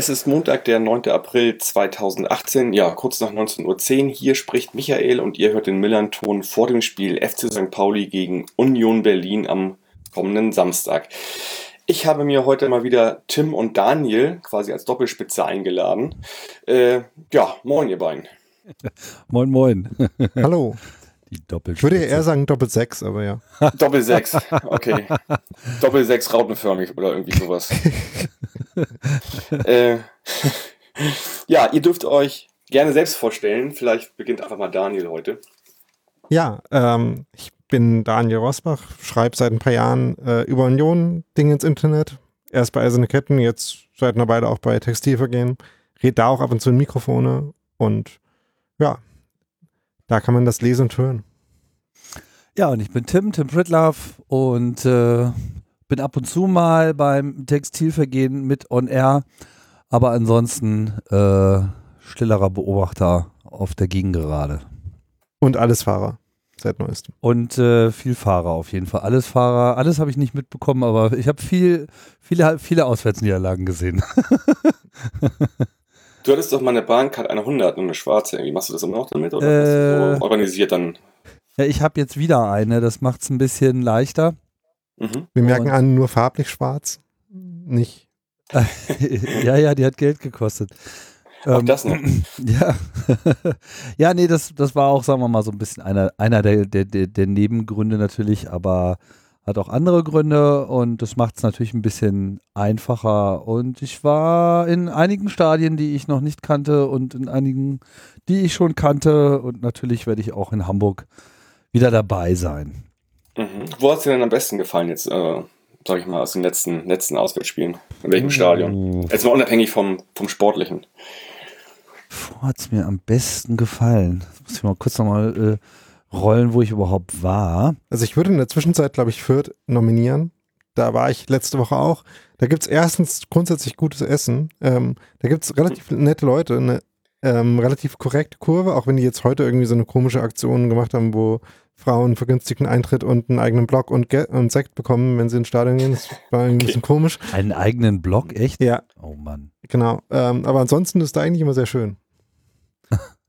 es ist Montag, der 9. April 2018, ja, kurz nach 19.10 Uhr. Hier spricht Michael und ihr hört den Millern-Ton vor dem Spiel FC St. Pauli gegen Union Berlin am kommenden Samstag. Ich habe mir heute mal wieder Tim und Daniel quasi als Doppelspitze eingeladen. Äh, ja, moin ihr beiden. moin, moin. Hallo. Die Doppelspitze. Ich würde eher sagen Doppel 6, aber ja. Doppel 6, okay. Doppel 6 rautenförmig oder irgendwie sowas. äh, ja, ihr dürft euch gerne selbst vorstellen. Vielleicht beginnt einfach mal Daniel heute. Ja, ähm, ich bin Daniel Rosbach, schreibe seit ein paar Jahren äh, über Union Dinge ins Internet. Erst bei Eiserne Ketten, jetzt seit einer Weile auch bei Textilvergehen. Red da auch ab und zu in Mikrofone und ja, da kann man das lesen und hören. Ja, und ich bin Tim, Tim Pritlove und äh, bin ab und zu mal beim Textilvergehen mit On Air, aber ansonsten äh, stillerer Beobachter auf der Gegengerade. Und alles Fahrer seit neuestem. Und äh, viel Fahrer auf jeden Fall. Alles Fahrer, alles habe ich nicht mitbekommen, aber ich habe viel, viele, viele Auswärtsniederlagen gesehen. du hattest doch mal eine Bahncard, eine 100 und eine schwarze. Wie machst du das immer noch damit? Oder äh, so organisiert dann? Ja, ich habe jetzt wieder eine. Das macht es ein bisschen leichter. Mhm. Wir merken Und an, nur farblich schwarz. Nicht. ja, ja, die hat Geld gekostet. Auch ähm, das noch. Ja. ja, nee, das, das war auch, sagen wir mal, so ein bisschen einer, einer der, der, der Nebengründe natürlich, aber hat auch andere Gründe und das macht es natürlich ein bisschen einfacher. Und ich war in einigen Stadien, die ich noch nicht kannte und in einigen, die ich schon kannte. Und natürlich werde ich auch in Hamburg wieder dabei sein. Mhm. Wo hat es dir denn am besten gefallen jetzt, äh, sag ich mal, aus den letzten, letzten Auswärtsspielen? In welchem uh. Stadion? Jetzt mal unabhängig vom, vom Sportlichen. Wo hat es mir am besten gefallen? Das muss ich mal kurz nochmal äh, rollen, wo ich überhaupt war. Also ich würde in der Zwischenzeit, glaube ich, Fürth nominieren. Da war ich letzte Woche auch. Da gibt es erstens grundsätzlich gutes Essen. Ähm, da gibt es relativ nette Leute, eine ähm, relativ korrekte Kurve, auch wenn die jetzt heute irgendwie so eine komische Aktion gemacht haben, wo Frauen vergünstigten Eintritt und einen eigenen Blog und, Ge und Sekt bekommen, wenn sie ins Stadion gehen. Das war irgendwie okay. ein bisschen komisch. Einen eigenen Blog, echt? Ja. Oh Mann. Genau. Ähm, aber ansonsten ist da eigentlich immer sehr schön.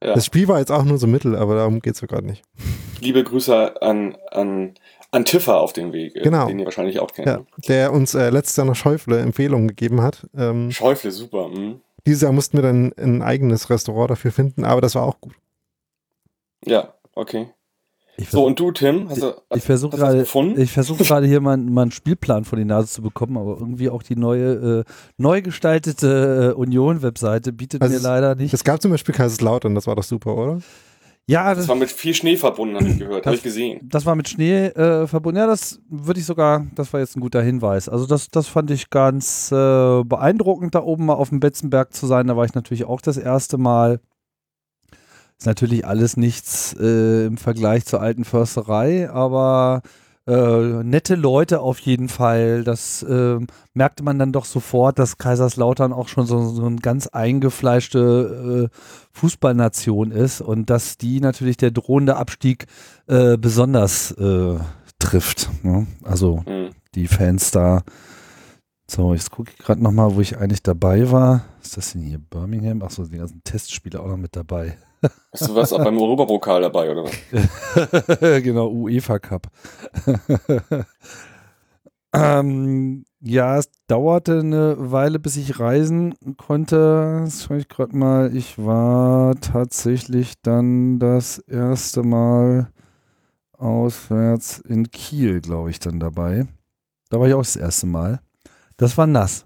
Ja. Das Spiel war jetzt auch nur so mittel, aber darum geht es ja gerade nicht. Liebe Grüße an, an, an Tiffer auf dem Weg, äh, genau. den ihr wahrscheinlich auch kennt. Ja, ne? der uns äh, letztes Jahr noch Schäufle Empfehlungen gegeben hat. Ähm, Schäufle, super. Mhm. Dieses Jahr mussten wir dann ein eigenes Restaurant dafür finden, aber das war auch gut. Ja, okay. So, und du, Tim? Hast du, ich versuche gerade versuch hier mal, mal einen Spielplan vor die Nase zu bekommen, aber irgendwie auch die neue, äh, neu gestaltete äh, Union-Webseite bietet also mir leider nicht. Es gab zum Beispiel Kaiserslautern, das war doch super, oder? Ja, das, das war mit viel Schnee verbunden, habe ich gehört, habe ich gesehen. Das war mit Schnee äh, verbunden. Ja, das würde ich sogar, das war jetzt ein guter Hinweis. Also das, das fand ich ganz äh, beeindruckend, da oben mal auf dem Betzenberg zu sein. Da war ich natürlich auch das erste Mal. Ist natürlich alles nichts äh, im Vergleich zur alten Försterei, aber äh, nette Leute auf jeden Fall. Das äh, merkte man dann doch sofort, dass Kaiserslautern auch schon so, so eine ganz eingefleischte äh, Fußballnation ist und dass die natürlich der drohende Abstieg äh, besonders äh, trifft. Ne? Also mhm. die Fans da. So, jetzt gucke ich gerade nochmal, wo ich eigentlich dabei war. Ist das denn hier Birmingham? Achso, die ganzen Testspiele auch noch mit dabei. Hast du was auch beim Europapokal dabei, oder was? genau, UEFA Cup. ähm, ja, es dauerte eine Weile, bis ich reisen konnte. Das schaue ich gerade mal. Ich war tatsächlich dann das erste Mal auswärts in Kiel, glaube ich, dann dabei. Da war ich auch das erste Mal. Das war nass.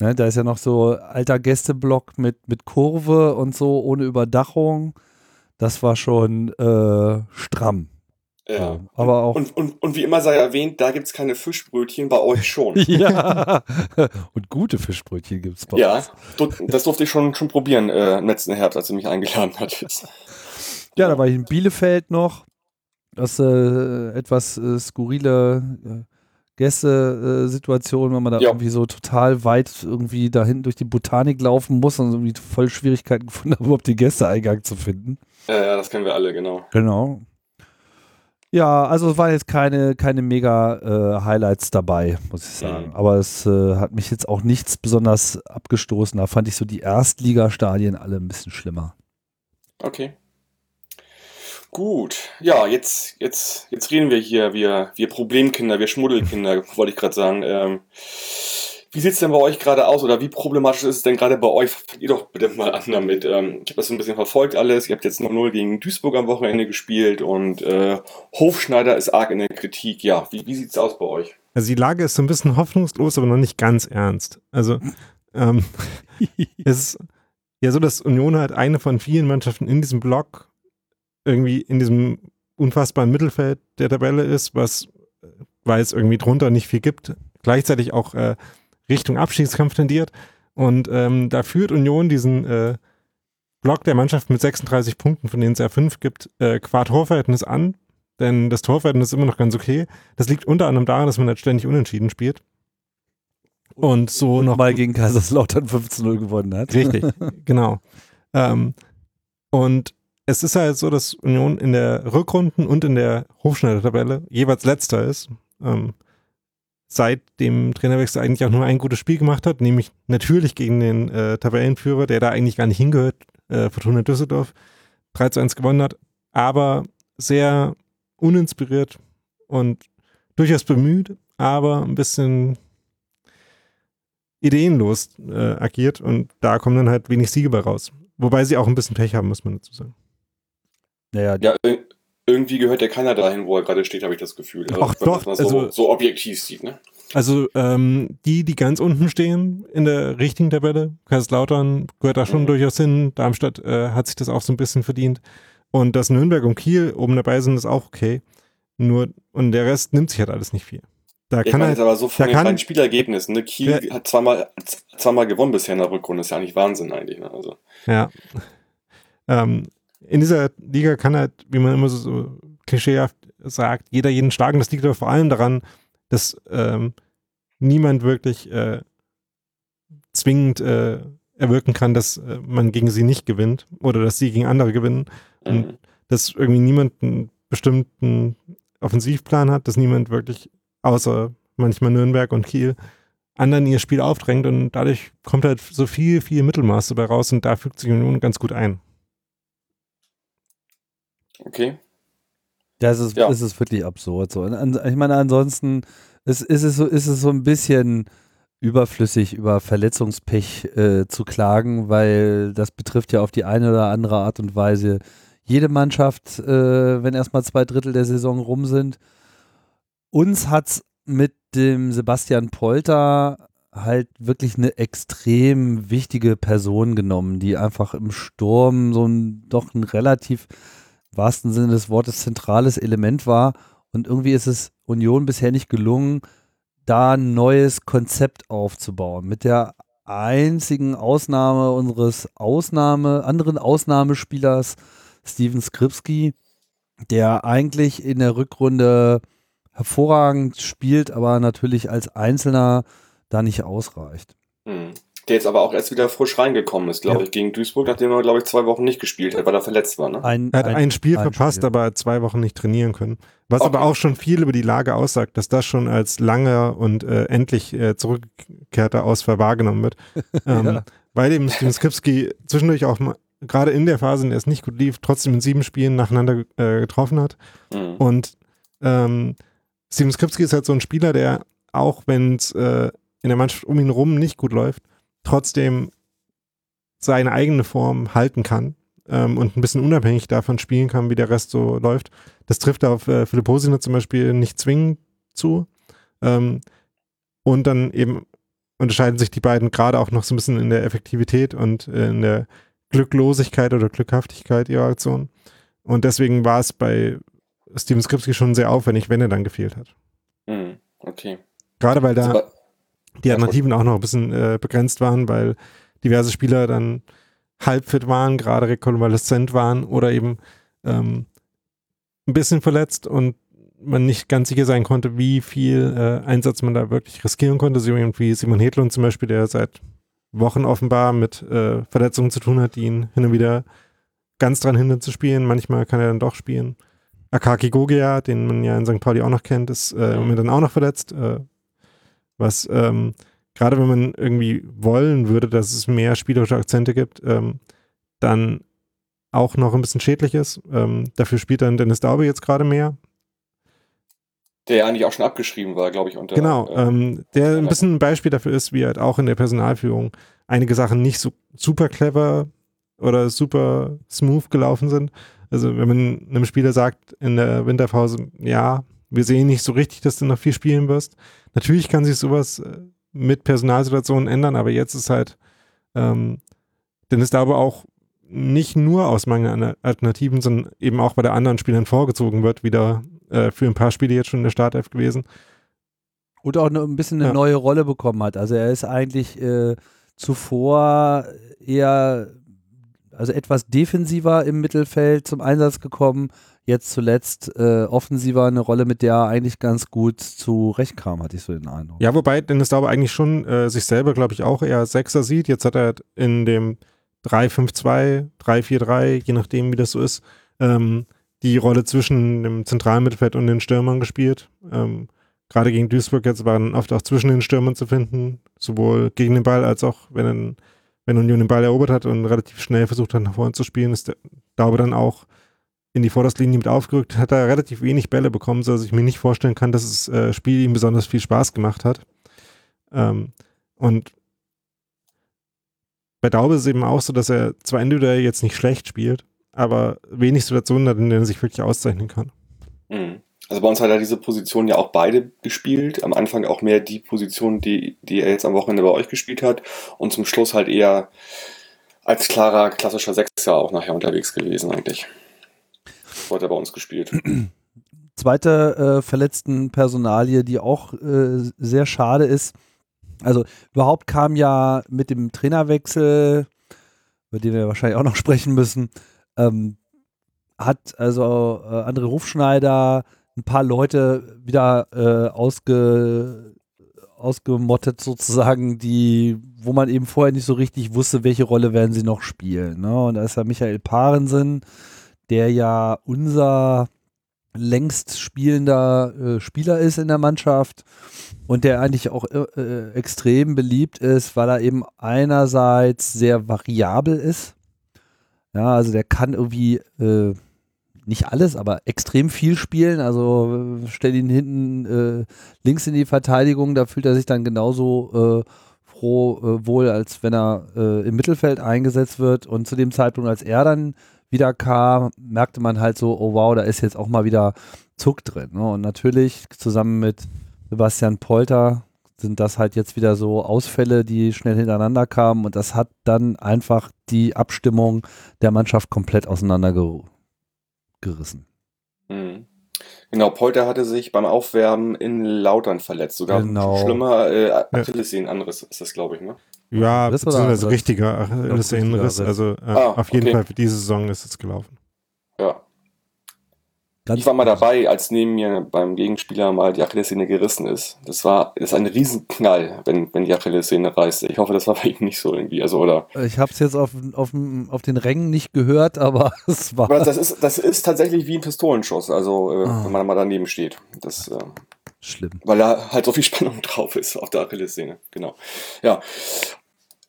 Ne, da ist ja noch so alter Gästeblock mit, mit Kurve und so, ohne Überdachung. Das war schon äh, stramm. Ja. So, aber auch und, und, und wie immer sei erwähnt, da gibt es keine Fischbrötchen, bei euch schon. ja. Und gute Fischbrötchen gibt es bei ja, uns. Ja, das durfte ich schon, schon probieren äh, im letzten Herbst, als du mich eingeladen hattest. Ja, da war ich in Bielefeld noch. Das äh, etwas äh, skurrile äh, Gäste-Situation, wenn man da Ja. irgendwie so total weit irgendwie da hinten durch die Botanik laufen muss und irgendwie voll Schwierigkeiten gefunden haben, überhaupt den Gästeeingang zu finden. Ja, ja, das kennen wir alle, genau. Genau. Ja, also es waren jetzt keine, keine mega äh, Highlights dabei, muss ich sagen. Mhm. Aber es äh, hat mich jetzt auch nichts besonders abgestoßen. Da fand ich so die Erstligastadien alle ein bisschen schlimmer. Okay. Gut, ja, jetzt, jetzt, jetzt reden wir hier, wir, wir Problemkinder, wir Schmuddelkinder, wollte ich gerade sagen. Ähm, wie sieht's denn bei euch gerade aus oder wie problematisch ist es denn gerade bei euch? Fangt ihr doch bitte mal an damit. Ähm, ich habe das so ein bisschen verfolgt alles. Ihr habt jetzt 0-0 gegen Duisburg am Wochenende gespielt und äh, Hofschneider ist arg in der Kritik. Ja, wie, wie sieht's aus bei euch? Also die Lage ist so ein bisschen hoffnungslos, aber noch nicht ganz ernst. Also ähm, es ist ja so, dass Union halt eine von vielen Mannschaften in diesem Block irgendwie in diesem unfassbaren Mittelfeld der Tabelle ist, was, äh, weil es irgendwie drunter nicht viel gibt, gleichzeitig auch äh, Richtung Abstiegskampf tendiert. Und ähm, da führt Union diesen äh, Block der Mannschaft mit 36 Punkten, von denen es ja fünf gibt, äh, qua Torverhältnis an. Denn das Torverhältnis ist immer noch ganz okay. Das liegt unter anderem daran, dass man halt ständig unentschieden spielt. Und so noch mal gegen Kaiserslautern 15-0 gewonnen hat. Richtig, genau. Ähm, und es ist halt so, dass Union in der Rückrunden und in der Hochschneider-Tabelle jeweils letzter ist. Ähm, seit dem Trainerwechsel eigentlich auch nur ein gutes Spiel gemacht hat, nämlich natürlich gegen den äh, Tabellenführer, der da eigentlich gar nicht hingehört, äh, Fortuna Düsseldorf, 3 zu 1 gewonnen hat, aber sehr uninspiriert und durchaus bemüht, aber ein bisschen ideenlos äh, agiert und da kommen dann halt wenig Siege bei raus. Wobei sie auch ein bisschen Pech haben, muss man dazu sagen. Naja, Ja, ir- irgendwie gehört ja keiner dahin, wo er gerade steht, habe ich das Gefühl. Also, Ach doch, so, also- so objektiv sieht, ne? Also ähm, die, die ganz unten stehen in der richtigen Tabelle, Kaiserslautern gehört da schon Mhm. durchaus hin, Darmstadt äh, hat sich das auch so ein bisschen verdient und dass Nürnberg und Kiel oben dabei sind, ist auch okay. Nur, und der Rest nimmt sich halt alles nicht viel. Da Ich kann meine halt, jetzt aber so von da den kann- beiden Spielergebnissen. Ne? Kiel Ja. hat zweimal, zweimal gewonnen bisher in der Rückrunde. ist ja eigentlich Wahnsinn eigentlich. Ne? Also, Ja. Ähm, in dieser Liga kann halt, wie man immer so, klischeehaft sagt, jeder jeden schlagen. Das liegt aber vor allem daran, dass ähm, niemand wirklich äh, zwingend äh, erwirken kann, dass äh, man gegen sie nicht gewinnt oder dass sie gegen andere gewinnen. mhm. Und dass irgendwie niemand einen bestimmten Offensivplan hat, dass niemand wirklich, außer manchmal Nürnberg und Kiel, anderen ihr Spiel aufdrängt und dadurch kommt halt so viel, viel Mittelmaß dabei raus und da fügt sich Union ganz gut ein. Okay. Das ist, Ja. ist es wirklich absurd. So. An, ich meine, ansonsten ist, ist, es so, ist es so ein bisschen überflüssig, über Verletzungspech äh, zu klagen, weil das betrifft ja auf die eine oder andere Art und Weise jede Mannschaft, äh, wenn erstmal zwei Drittel der Saison rum sind. Uns hat es mit dem Sebastian Polter halt wirklich eine extrem wichtige Person genommen, die einfach im Sturm so ein doch ein relativ wahrsten Sinne des Wortes zentrales Element war. Und irgendwie ist es Union bisher nicht gelungen, da ein neues Konzept aufzubauen. Mit der einzigen Ausnahme unseres Ausnahme, anderen Ausnahmespielers Steven Skripski, der eigentlich in der Rückrunde hervorragend spielt, aber natürlich als Einzelner da nicht ausreicht. Mhm. Der jetzt aber auch erst wieder frisch reingekommen ist, glaube Ja. ich, gegen Duisburg, nachdem er, glaube ich, zwei Wochen nicht gespielt hat, weil er verletzt war. Ne? Ein, Er hat ein, Spiel ein verpasst, Spiel. aber zwei Wochen nicht trainieren können. Was Okay. aber auch schon viel über die Lage aussagt, dass das schon als langer und äh, endlich äh, zurückgekehrter Ausfall wahrgenommen wird. ähm, Ja. Weil eben Steven Skripski zwischendurch auch mal, gerade in der Phase, in der es nicht gut lief, trotzdem in sieben Spielen nacheinander äh, getroffen hat. Mhm. Und ähm, Steven Skripski ist halt so ein Spieler, der auch wenn es äh, in der Mannschaft um ihn rum nicht gut läuft, trotzdem seine eigene Form halten kann ähm, und ein bisschen unabhängig davon spielen kann, wie der Rest so läuft. Das trifft auf äh, Philipp Hosiner zum Beispiel nicht zwingend zu. Ähm, und dann eben unterscheiden sich die beiden gerade auch noch so ein bisschen in der Effektivität und äh, in der Glücklosigkeit oder Glückhaftigkeit ihrer Aktion. Und deswegen war es bei Steven Skripski schon sehr aufwendig, wenn er dann gefehlt hat. Mhm. Okay. Gerade weil da die Alternativen auch noch ein bisschen äh, begrenzt waren, weil diverse Spieler dann halbfit waren, gerade rekonvaleszent waren oder eben ähm, ein bisschen verletzt und man nicht ganz sicher sein konnte, wie viel äh, Einsatz man da wirklich riskieren konnte. So jemand wie Simon Hedlund zum Beispiel, der seit Wochen offenbar mit äh, Verletzungen zu tun hat, die ihn hin und wieder ganz dran hindern zu spielen. Manchmal kann er dann doch spielen. Akaki Gogia, den man ja in St. Pauli auch noch kennt, ist äh, Moment dann auch noch verletzt. Äh, was ähm, gerade wenn man irgendwie wollen würde, dass es mehr spielerische Akzente gibt, ähm, dann auch noch ein bisschen schädlich ist. Ähm, dafür spielt dann Dennis Daube jetzt gerade mehr. Der ja eigentlich auch schon abgeschrieben war, glaube ich. Unter, genau, äh, ähm, der ein bisschen ein Beispiel dafür ist, wie halt auch in der Personalführung einige Sachen nicht so super clever oder super smooth gelaufen sind. Also wenn man einem Spieler sagt in der Winterpause, ja, wir sehen nicht so richtig, dass du noch viel spielen wirst. Natürlich kann sich sowas äh, mit Personalsituationen ändern, aber jetzt ist halt, ähm, denn es da aber auch nicht nur aus Mangel an Alternativen, sondern eben auch bei der anderen Spielern vorgezogen wird, wieder äh, für ein paar Spiele jetzt schon in der Startelf gewesen. Und auch ein bisschen eine ja. neue Rolle bekommen hat. Also er ist eigentlich äh, zuvor eher, also etwas defensiver im Mittelfeld zum Einsatz gekommen. Jetzt zuletzt äh, offensiver eine Rolle, mit der er eigentlich ganz gut zurechtkam, hatte ich so den Eindruck. Ja, wobei Dennis Dauber eigentlich schon äh, sich selber, glaube ich, auch eher Sechser sieht. Jetzt hat er in dem 3-5-2, 3-4-3, je nachdem, wie das so ist, ähm, die Rolle zwischen dem zentralen Mittelfeld und den Stürmern gespielt. Ähm, Gerade gegen Duisburg jetzt waren oft auch zwischen den Stürmern zu finden, sowohl gegen den Ball als auch, wenn, wenn Union den Ball erobert hat und relativ schnell versucht hat, nach vorne zu spielen, ist der Daube dann auch in die Vorderlinie mit aufgerückt, hat er relativ wenig Bälle bekommen, sodass ich mir nicht vorstellen kann, dass das äh, Spiel ihm besonders viel Spaß gemacht hat. Ähm, und bei Daube ist es eben auch so, dass er zwar individuell jetzt nicht schlecht spielt, aber wenig Situationen hat, in denen er sich wirklich auszeichnen kann. Mhm. Also bei uns hat er diese Position ja auch beide gespielt. Am Anfang auch mehr die Position, die, die er jetzt am Wochenende bei euch gespielt hat. Und zum Schluss halt eher als klarer, klassischer Sechser auch nachher unterwegs gewesen eigentlich. So hat er bei uns gespielt. Zweite äh, verletzten Personalie, die auch äh, sehr schade ist, also überhaupt kam ja mit dem Trainerwechsel, über den wir wahrscheinlich auch noch sprechen müssen, ähm, hat also äh, André Rufschneider ein paar Leute wieder äh, ausge, ausgemottet sozusagen, die, wo man eben vorher nicht so richtig wusste, welche Rolle werden sie noch spielen. Ne? Und da ist ja Michael Parensen, der ja unser längst spielender äh, Spieler ist in der Mannschaft und der eigentlich auch äh, äh, extrem beliebt ist, weil er eben einerseits sehr variabel ist. Ja, also der kann irgendwie äh, nicht alles, aber extrem viel spielen. Also äh, stell ihn hinten äh, links in die Verteidigung, da fühlt er sich dann genauso froh wohl, als wenn er im Mittelfeld eingesetzt wird. Und zu dem Zeitpunkt, als er dann wieder kam, merkte man halt so, oh wow, da ist jetzt auch mal wieder Zuck drin. Ne? Und natürlich zusammen mit Sebastian Polter sind das halt jetzt wieder so Ausfälle, die schnell hintereinander kamen und das hat dann einfach die Abstimmung der Mannschaft komplett auseinandergerissen. Mhm. Genau, Polter hatte sich beim Aufwärmen in Lautern verletzt. Sogar genau. schlimmer äh, Achillessehnenanriss ist das, glaube ich, ne? Ja, das ist richtiger Achillessehnenriss. Also äh, ah, auf jeden okay. Fall für diese Saison ist es gelaufen. Ja. Ganz ich war mal dabei, als neben mir beim Gegenspieler mal die Achillessehne gerissen ist. Das war das ist ein Riesenknall, wenn, wenn die Achillessehne reißt. Ich hoffe, das war bei ihm nicht so irgendwie. Also, oder ich habe es jetzt auf, auf, auf den Rängen nicht gehört, aber es war. Aber das ist, das ist tatsächlich wie ein Pistolenschuss, also äh, oh. wenn man mal daneben steht. Das, äh, Schlimm. Weil da halt so viel Spannung drauf ist auf der Achillessehne. Genau. Ja.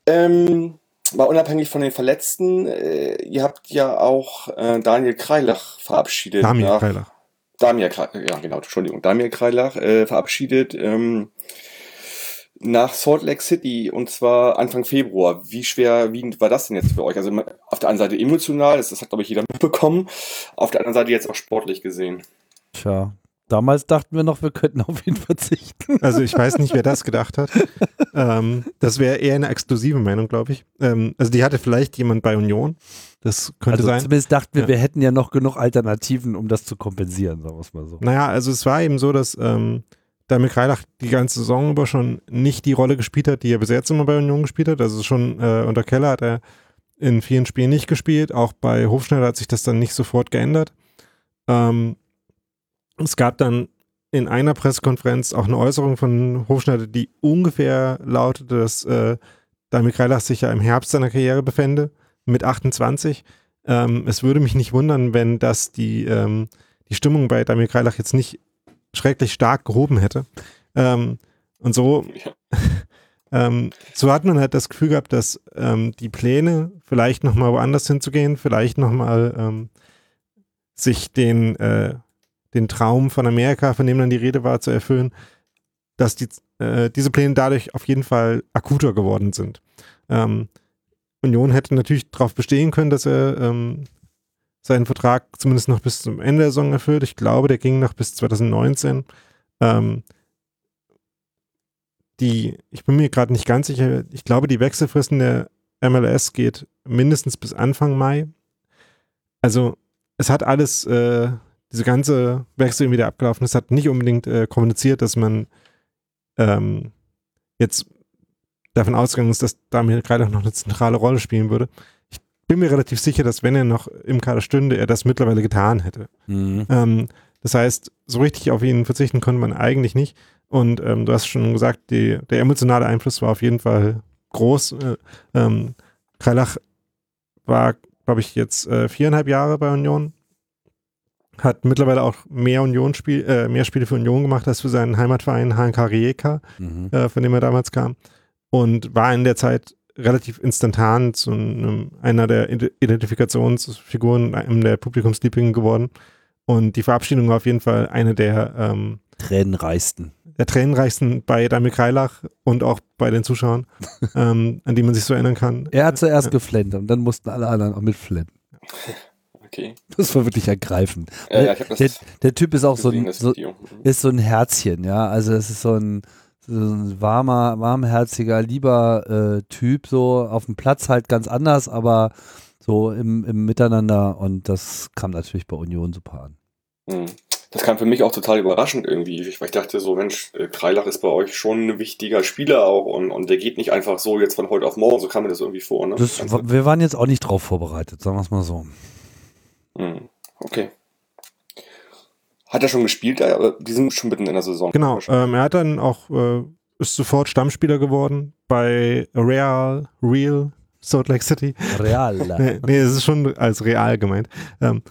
Ähm, mal unabhängig von den Verletzten, äh, ihr habt ja auch äh, Daniel Kreilach verabschiedet. Daniel nach, Kreilach. Daniel Kreilach, ja genau, Entschuldigung, Daniel Kreilach äh, verabschiedet ähm, nach Salt Lake City und zwar Anfang Februar. Wie schwer, wie war das denn jetzt für euch? Also auf der einen Seite emotional, das, das hat glaube ich jeder mitbekommen, auf der anderen Seite jetzt auch sportlich gesehen. Tja, Damals dachten wir noch, wir könnten auf ihn verzichten. Also ich weiß nicht, wer das gedacht hat. ähm, das wäre eher eine exklusive Meinung, glaube ich. Ähm, also die hatte vielleicht jemand bei Union. Das könnte also sein. Zumindest dachten wir, ja. wir hätten ja noch genug Alternativen, um das zu kompensieren, sagen wir es mal so. Naja, also es war eben so, dass ähm, Damir Kreilach die ganze Saison über schon nicht die Rolle gespielt hat, die er bis jetzt immer bei Union gespielt hat. Also schon äh, unter Keller hat er in vielen Spielen nicht gespielt. Auch bei Hofschneider hat sich das dann nicht sofort geändert. Ähm, es gab dann in einer Pressekonferenz auch eine Äußerung von Hofschneider, die ungefähr lautete, dass äh, Damir Kreilach sich ja im Herbst seiner Karriere befände, mit 28. Ähm, es würde mich nicht wundern, wenn das die, ähm, die Stimmung bei Damir Kreilach jetzt nicht schrecklich stark gehoben hätte. Ähm, und so, ähm, so hat man halt das Gefühl gehabt, dass ähm, die Pläne, vielleicht nochmal woanders hinzugehen, vielleicht nochmal ähm, sich den, äh, den Traum von Amerika, von dem dann die Rede war, zu erfüllen, dass die, äh, diese Pläne dadurch auf jeden Fall akuter geworden sind. Ähm, Union hätte natürlich darauf bestehen können, dass er ähm, seinen Vertrag zumindest noch bis zum Ende der Saison erfüllt. Ich glaube, der ging noch bis 2019. Ähm, die, ich bin mir gerade nicht ganz sicher, ich glaube, die Wechselfristen der MLS geht mindestens bis Anfang Mai. Also es hat alles, äh, diese ganze Wechsel wieder abgelaufen. Es hat nicht unbedingt äh, kommuniziert, dass man ähm, jetzt davon ausgegangen ist, dass Damir Kreilach noch eine zentrale Rolle spielen würde. Ich bin mir relativ sicher, dass wenn er noch im Kader stünde, er das mittlerweile getan hätte. Mhm. Ähm, das heißt, so richtig auf ihn verzichten konnte man eigentlich nicht. Und ähm, du hast schon gesagt, die, der emotionale Einfluss war auf jeden Fall groß. Äh, ähm, Kreilach war, glaube ich, jetzt äh, viereinhalb Jahre bei Union. Hat mittlerweile auch mehr Union-Spiel, äh, mehr Spiele für Union gemacht als für seinen Heimatverein HNK Rijeka, Mhm. äh, von dem er damals kam. Und war in der Zeit relativ instantan zu einem, einer der Ide- Identifikationsfiguren, einem der Publikumslieblinge geworden. Und die Verabschiedung war auf jeden Fall eine der, ähm, Tränenreichsten. der tränenreichsten bei Damir Kreilach und auch bei den Zuschauern, ähm, an die man sich so erinnern kann. Er hat zuerst Ja. geflennt und dann mussten alle anderen auch mitflennen. Okay. Das war wirklich ergreifend. Ja, ja, der, der Typ ist auch so ein, so, Video. ist so ein Herzchen, ja. Also es ist so ein, so ein warmer, warmherziger, lieber äh, Typ, so auf dem Platz halt ganz anders, aber so im, im Miteinander und das kam natürlich bei Union super an. Mhm. Das kam für mich auch total überraschend irgendwie, Ich- weil ich dachte so, Mensch, äh, Kreilach ist bei euch schon ein wichtiger Spieler auch und, und der geht nicht einfach so jetzt von heute auf morgen, so kam mir das irgendwie vor. Ne? Das, wir waren jetzt auch nicht drauf vorbereitet, sagen wir es mal so. Mhm. Okay. Hat er schon gespielt? Aber Die sind schon mitten in der Saison. Genau, ähm, er hat dann auch, äh, ist sofort Stammspieler geworden bei Real, Real, Salt Lake City. Real. nee, nee, es ist schon als real gemeint. Ähm,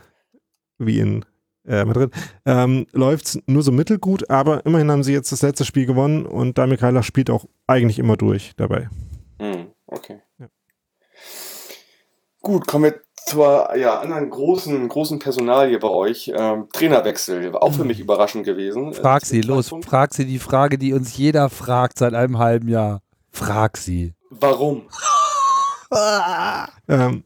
wie in äh, Madrid. Ähm, Läuft nur so mittelgut, aber immerhin haben sie jetzt das letzte Spiel gewonnen und Damir Kreilach spielt auch eigentlich immer durch dabei. Mhm. Okay. Ja. Gut, kommen wir zur ja, anderen großen, großen Personalie bei euch. Ähm, Trainerwechsel. War auch für mich überraschend gewesen. Frag Äh, sie, zum los, frag sie die Frage, die uns jeder fragt seit einem halben Jahr. Frag sie. Warum? Ähm,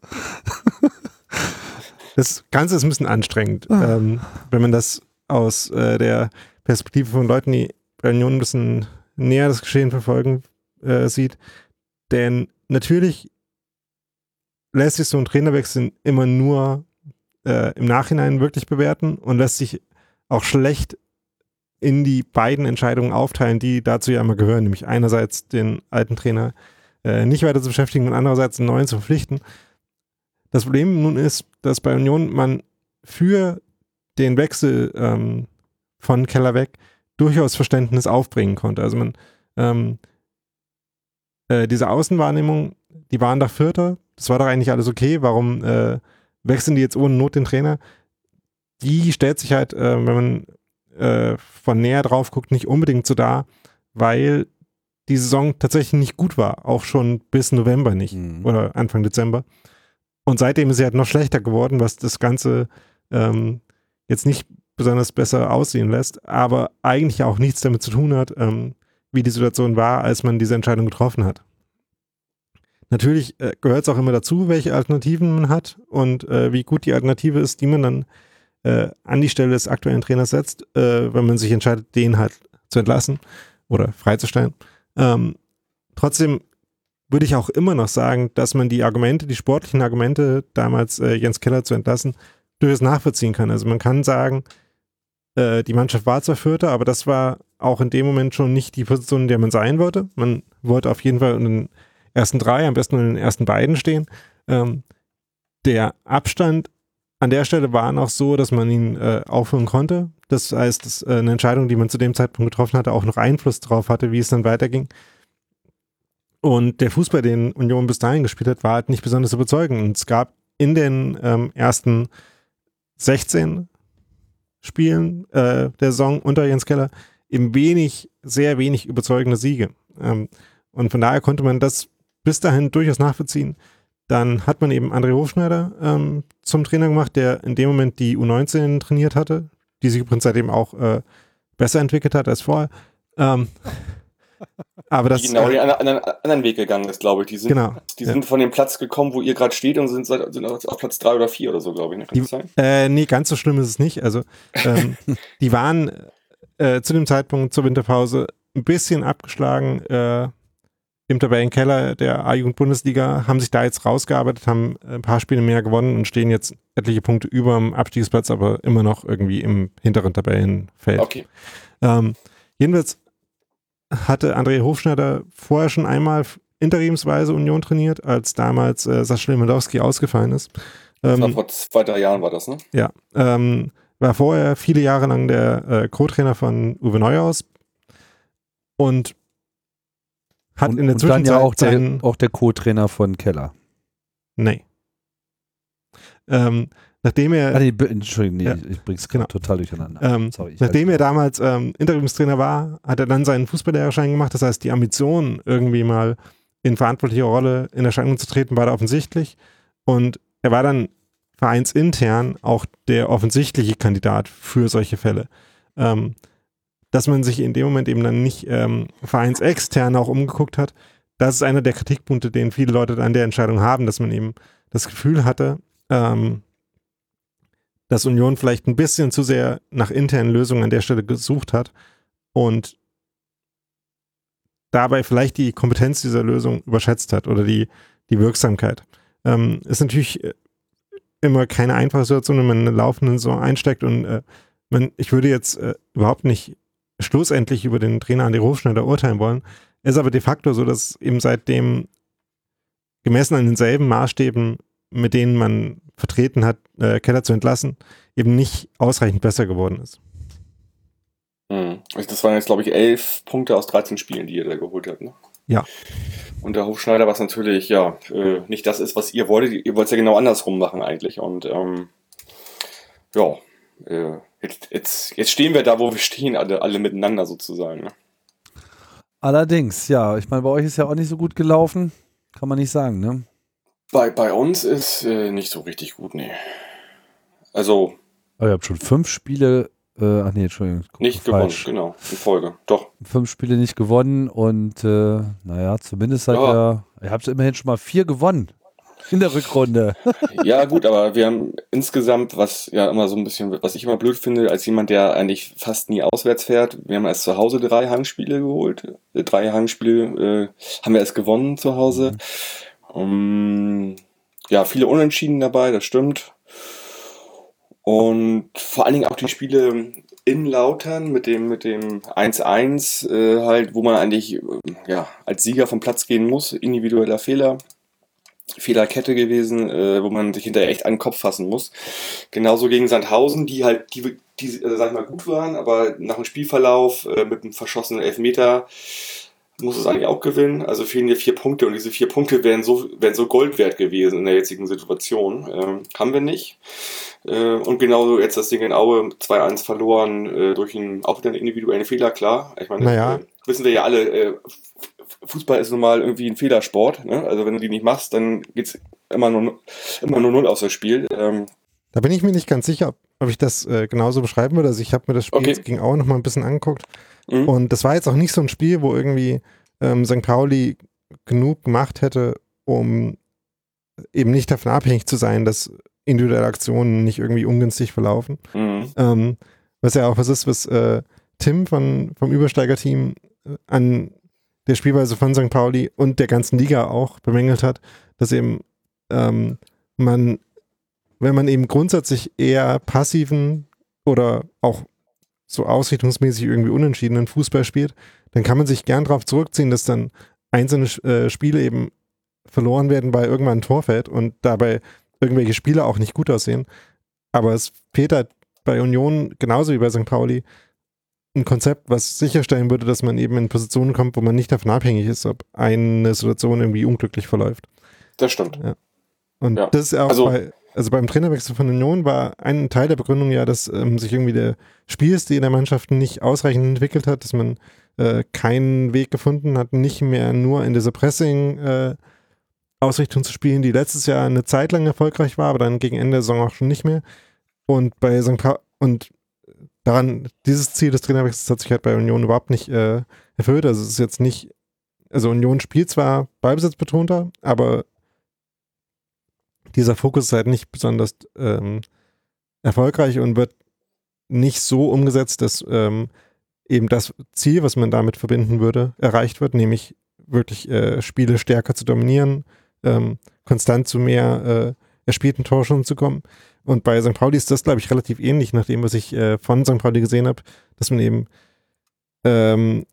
das Ganze ist ein bisschen anstrengend, ähm, wenn man das aus äh, der Perspektive von Leuten, die bei Union ein bisschen näher das Geschehen verfolgen, äh, sieht. Denn natürlich lässt sich so ein Trainerwechsel immer nur äh, im Nachhinein wirklich bewerten und lässt sich auch schlecht in die beiden Entscheidungen aufteilen, die dazu ja immer gehören, nämlich einerseits den alten Trainer äh, nicht weiter zu beschäftigen und andererseits einen neuen zu verpflichten. Das Problem nun ist, dass bei Union man für den Wechsel ähm, von Keller weg durchaus Verständnis aufbringen konnte. Also man ähm, äh, diese Außenwahrnehmung, die waren da Vierter, das war doch eigentlich alles okay, warum äh, wechseln die jetzt ohne Not den Trainer? Die stellt sich halt, äh, wenn man äh, von näher drauf guckt, nicht unbedingt so dar, weil die Saison tatsächlich nicht gut war, auch schon bis November nicht Mhm. oder Anfang Dezember. Und seitdem ist sie halt noch schlechter geworden, was das Ganze ähm, jetzt nicht besonders besser aussehen lässt, aber eigentlich auch nichts damit zu tun hat, ähm, wie die Situation war, als man diese Entscheidung getroffen hat. Natürlich äh, gehört es auch immer dazu, welche Alternativen man hat und äh, wie gut die Alternative ist, die man dann äh, an die Stelle des aktuellen Trainers setzt, äh, wenn man sich entscheidet, den halt zu entlassen oder freizustellen. Ähm, trotzdem würde ich auch immer noch sagen, dass man die Argumente, die sportlichen Argumente, damals äh, Jens Keller zu entlassen, durchaus nachvollziehen kann. Also man kann sagen, äh, die Mannschaft war zwar Vierter, aber das war auch in dem Moment schon nicht die Position, in der man sein wollte. Man wollte auf jeden Fall in den ersten drei, am besten in den ersten beiden stehen. Ähm, der Abstand an der Stelle war noch so, dass man ihn äh, aufholen konnte. Das heißt, dass, äh, eine Entscheidung, die man zu dem Zeitpunkt getroffen hatte, auch noch Einfluss darauf hatte, wie es dann weiterging. Und der Fußball, den Union bis dahin gespielt hat, war halt nicht besonders überzeugend. Und es gab in den ähm, ersten 16 Spielen äh, der Saison unter Jens Keller eben wenig, sehr wenig überzeugende Siege. Ähm, und von daher konnte man das bis dahin durchaus nachvollziehen. Dann hat man eben André Hofschneider ähm, zum Trainer gemacht, der in dem Moment die U19 trainiert hatte, die sich übrigens seitdem auch äh, besser entwickelt hat als vorher. Ähm, aber das, die genau äh, den anderen, anderen Weg gegangen ist, glaube ich. Die sind, Genau, die ja. sind von dem Platz gekommen, wo ihr gerade steht und sind, seit- sind auf Platz 3 oder 4 oder so, glaube ich. Ne? Kann Die- sein? Äh, nee, ganz so schlimm ist es nicht. Also, ähm, die waren äh, zu dem Zeitpunkt zur Winterpause ein bisschen abgeschlagen äh, im Tabellenkeller der A-Jugend-Bundesliga, haben sich da jetzt rausgearbeitet, haben ein paar Spiele mehr gewonnen und stehen jetzt etliche Punkte über dem Abstiegsplatz, aber immer noch irgendwie im hinteren Tabellenfeld. Okay. Ähm, jedenfalls hatte André Hofschneider vorher schon einmal interimsweise Union trainiert, als damals äh, Sascha Lewandowski ausgefallen ist. Das war Ähm, vor zwei, drei Jahren war das, ne? ja, ähm, war vorher viele Jahre lang der äh, Co-Trainer von Uwe Neuhaus und hat und, in der und dann Zwischenzeit ja auch der, auch der Co-Trainer von Keller. nee. Ähm, nachdem Ah, er, nee, b- Entschuldigung, nee, Ja. ich bring's Genau. total durcheinander. ähm, Sorry, nachdem er damals ähm, Interimstrainer war, hat er dann seinen Fußballlehrerschein gemacht. Das heißt, die Ambition, irgendwie mal in verantwortlicher Rolle in Erscheinung zu treten, war da offensichtlich. Und er war dann vereinsintern auch der offensichtliche Kandidat für solche Fälle. Ähm, dass man sich in dem Moment eben dann nicht ähm, vereinsextern auch umgeguckt hat, das ist einer der Kritikpunkte, den viele Leute an der Entscheidung haben, dass man eben das Gefühl hatte, ähm, dass Union vielleicht ein bisschen zu sehr nach internen Lösungen an der Stelle gesucht hat und dabei vielleicht die Kompetenz dieser Lösung überschätzt hat oder die, die Wirksamkeit. Ähm, ist natürlich äh, immer keine einfache Situation, wenn man eine laufende Saison einsteckt und äh, man, ich würde jetzt äh, überhaupt nicht schlussendlich über den Trainer Andi Hofschneider urteilen wollen. Ist aber de facto so, dass eben seitdem gemessen an denselben Maßstäben, mit denen man vertreten hat, äh, Keller zu entlassen, eben nicht ausreichend besser geworden ist. Hm. Das waren jetzt, glaube ich, elf Punkte aus 13 Spielen, die ihr da geholt habt, ne? Ja. Und der Hofschneider, was natürlich, ja, äh, nicht das ist, was ihr wolltet. Ihr wollt es ja genau andersrum machen eigentlich. Und ähm, ja, äh, jetzt, jetzt, jetzt stehen wir da, wo wir stehen, alle, alle miteinander sozusagen. Ne? Allerdings, ja, ich meine, bei euch ist ja auch nicht so gut gelaufen. Kann man nicht sagen, ne? Bei, bei uns ist äh, nicht so richtig gut, nee. Also Aber ihr habt schon fünf Spiele, äh, ach nee, Entschuldigung. nicht falsch. gewonnen, genau, in Folge. Doch. Fünf Spiele nicht gewonnen und äh, naja, zumindest seid Ja. ihr, ihr habt immerhin schon mal vier gewonnen in der Rückrunde. Ja, gut, aber wir haben insgesamt, was ja immer so ein bisschen, was ich immer blöd finde, als jemand, der eigentlich fast nie auswärts fährt, wir haben erst zu Hause drei Heimspiele geholt. Äh, Drei Heimspiele äh, haben wir erst gewonnen zu Hause. Um, ja, viele Unentschieden dabei, das stimmt. Und vor allen Dingen auch die Spiele in Lautern mit dem, mit dem 1-1, äh, halt, wo man eigentlich äh, ja, als Sieger vom Platz gehen muss, individueller Fehler. Fehlerkette gewesen, äh, wo man sich hinterher echt an den Kopf fassen muss. Genauso gegen Sandhausen, die halt, die, die äh, sag ich mal, gut waren, aber nach dem Spielverlauf äh, mit einem verschossenen Elfmeter muss es eigentlich auch gewinnen. Also fehlen dir vier Punkte und diese vier Punkte wären so, wären so Gold wert gewesen in der jetzigen Situation. Ähm, haben wir nicht. Äh, und genauso jetzt das Ding in Aue 2-1 verloren äh, durch einen, auch wieder einen individuellen Fehler, klar. Ich meine, Naja. äh, wissen wir ja alle, äh, Fußball ist nun mal irgendwie ein Fehlersport. Ne? Also wenn du die nicht machst, dann geht's immer nur, immer nur null aus das Spiel. Ähm, Da bin ich mir nicht ganz sicher, ob, ich das äh, genauso beschreiben würde. Also ich habe mir das Spiel Okay. jetzt gegen Aue noch mal ein bisschen angeguckt. mhm. Und das war jetzt auch nicht so ein Spiel, wo irgendwie ähm, St. Pauli genug gemacht hätte, um eben nicht davon abhängig zu sein, dass individuelle Aktionen nicht irgendwie ungünstig verlaufen. Mhm. Ähm, was ja auch was ist, was äh, Tim von, vom Übersteiger-Team an der Spielweise von St. Pauli und der ganzen Liga auch bemängelt hat, dass eben ähm, man, wenn man eben grundsätzlich eher passiven oder auch so ausrichtungsmäßig irgendwie unentschiedenen Fußball spielt, dann kann man sich gern darauf zurückziehen, dass dann einzelne äh, Spiele eben verloren werden, weil irgendwann ein Tor fällt und dabei irgendwelche Spiele auch nicht gut aussehen. Aber es fehlt halt bei Union genauso wie bei St. Pauli ein Konzept, was sicherstellen würde, dass man eben in Positionen kommt, wo man nicht davon abhängig ist, ob eine Situation irgendwie unglücklich verläuft. Das stimmt. Und Ja. das ist auch Also- bei, also beim Trainerwechsel von Union war ein Teil der Begründung ja, dass ähm, sich irgendwie der Spielstil der Mannschaft nicht ausreichend entwickelt hat, dass man äh, keinen Weg gefunden hat, nicht mehr nur in dieser Pressing äh, Ausrichtung zu spielen, die letztes Jahr eine Zeit lang erfolgreich war, aber dann gegen Ende der Saison auch schon nicht mehr. Und bei St. Pauli und daran, dieses Ziel des Trainerwechsels hat sich halt bei Union überhaupt nicht äh, erfüllt. Also es ist jetzt nicht, also Union spielt zwar ballbesitzbetonter, aber dieser Fokus ist halt nicht besonders ähm, erfolgreich und wird nicht so umgesetzt, dass ähm, eben das Ziel, was man damit verbinden würde, erreicht wird, nämlich wirklich äh, Spiele stärker zu dominieren, ähm, konstant zu mehr äh, erspielten Torschüssen zu kommen. Und bei St. Pauli ist das, glaube ich, relativ ähnlich, nach dem, was ich äh, von St. Pauli gesehen habe, dass man eben ähm,